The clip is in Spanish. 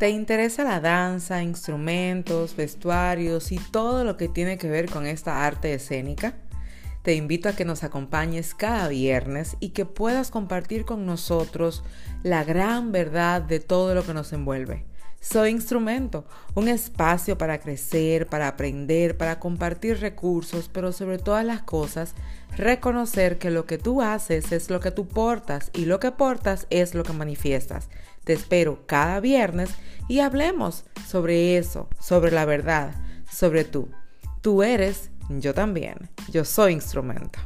¿Te interesa la danza, instrumentos, vestuarios y todo lo que tiene que ver con esta arte escénica? Te invito a que nos acompañes cada viernes y que puedas compartir con nosotros la gran verdad de todo lo que nos envuelve. Soy Instrumento, un espacio para crecer, para aprender, para compartir recursos, pero sobre todas las cosas, reconocer que lo que tú haces es lo que tú portas y lo que portas es lo que manifiestas. Te espero cada viernes y hablemos sobre eso, sobre la verdad, sobre tú. Tú eres, yo también. Yo soy Instrumento.